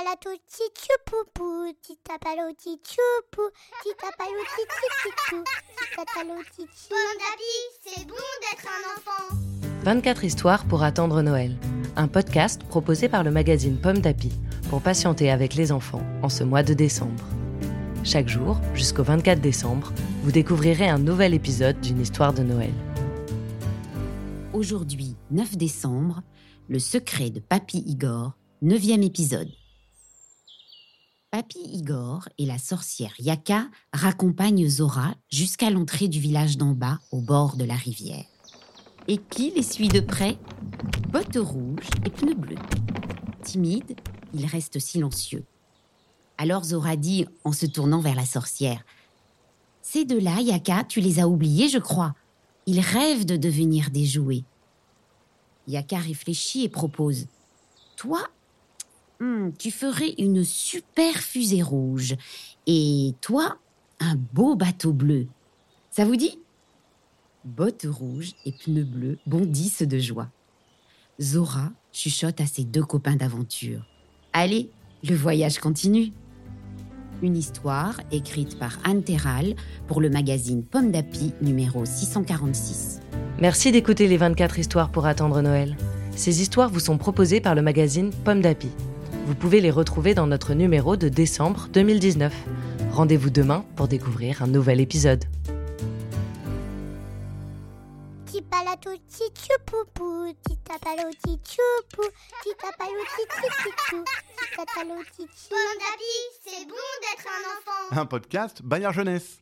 tapalato tichupupu, titapalo tichupu, titapalo tichichichou, titatalo tichi. Pomme d'api, c'est bon d'être un enfant. 24 histoires pour attendre Noël. Un podcast proposé par le magazine Pomme d'Api pour patienter avec les enfants en ce mois de décembre. Chaque jour, jusqu'au 24 décembre, vous découvrirez un nouvel épisode d'une histoire de Noël. Aujourd'hui, 9 décembre, le secret de Papy Igor, 9e épisode. Papy Igor et la sorcière Yaka raccompagnent Zora jusqu'à l'entrée du village d'en bas, au bord de la rivière. Et qui les suit de près Bottes rouges et pneus bleus. Timide, il reste silencieux. Alors Zora dit, en se tournant vers la sorcière Ces deux-là, Yaka, tu les as oubliés, je crois. Ils rêvent de devenir des jouets. Yaka réfléchit et propose Toi, hmm, tu ferais une super fusée rouge. Et toi, un beau bateau bleu. Ça vous dit? Bottes rouges et pneus bleus bondissent de joie. Zora chuchote à ses deux copains d'aventure. Allez, le voyage continue. Une histoire écrite par Anne Terral pour le magazine Pomme d'Api numéro 646. Merci d'écouter les 24 histoires pour attendre Noël. Ces histoires vous sont proposées par le magazine Pomme d'Api. Vous pouvez les retrouver dans notre numéro de décembre 2019. Rendez-vous demain pour découvrir un nouvel épisode. D'api, c'est bon d'être un enfant. Un podcast Bayard Jeunesse.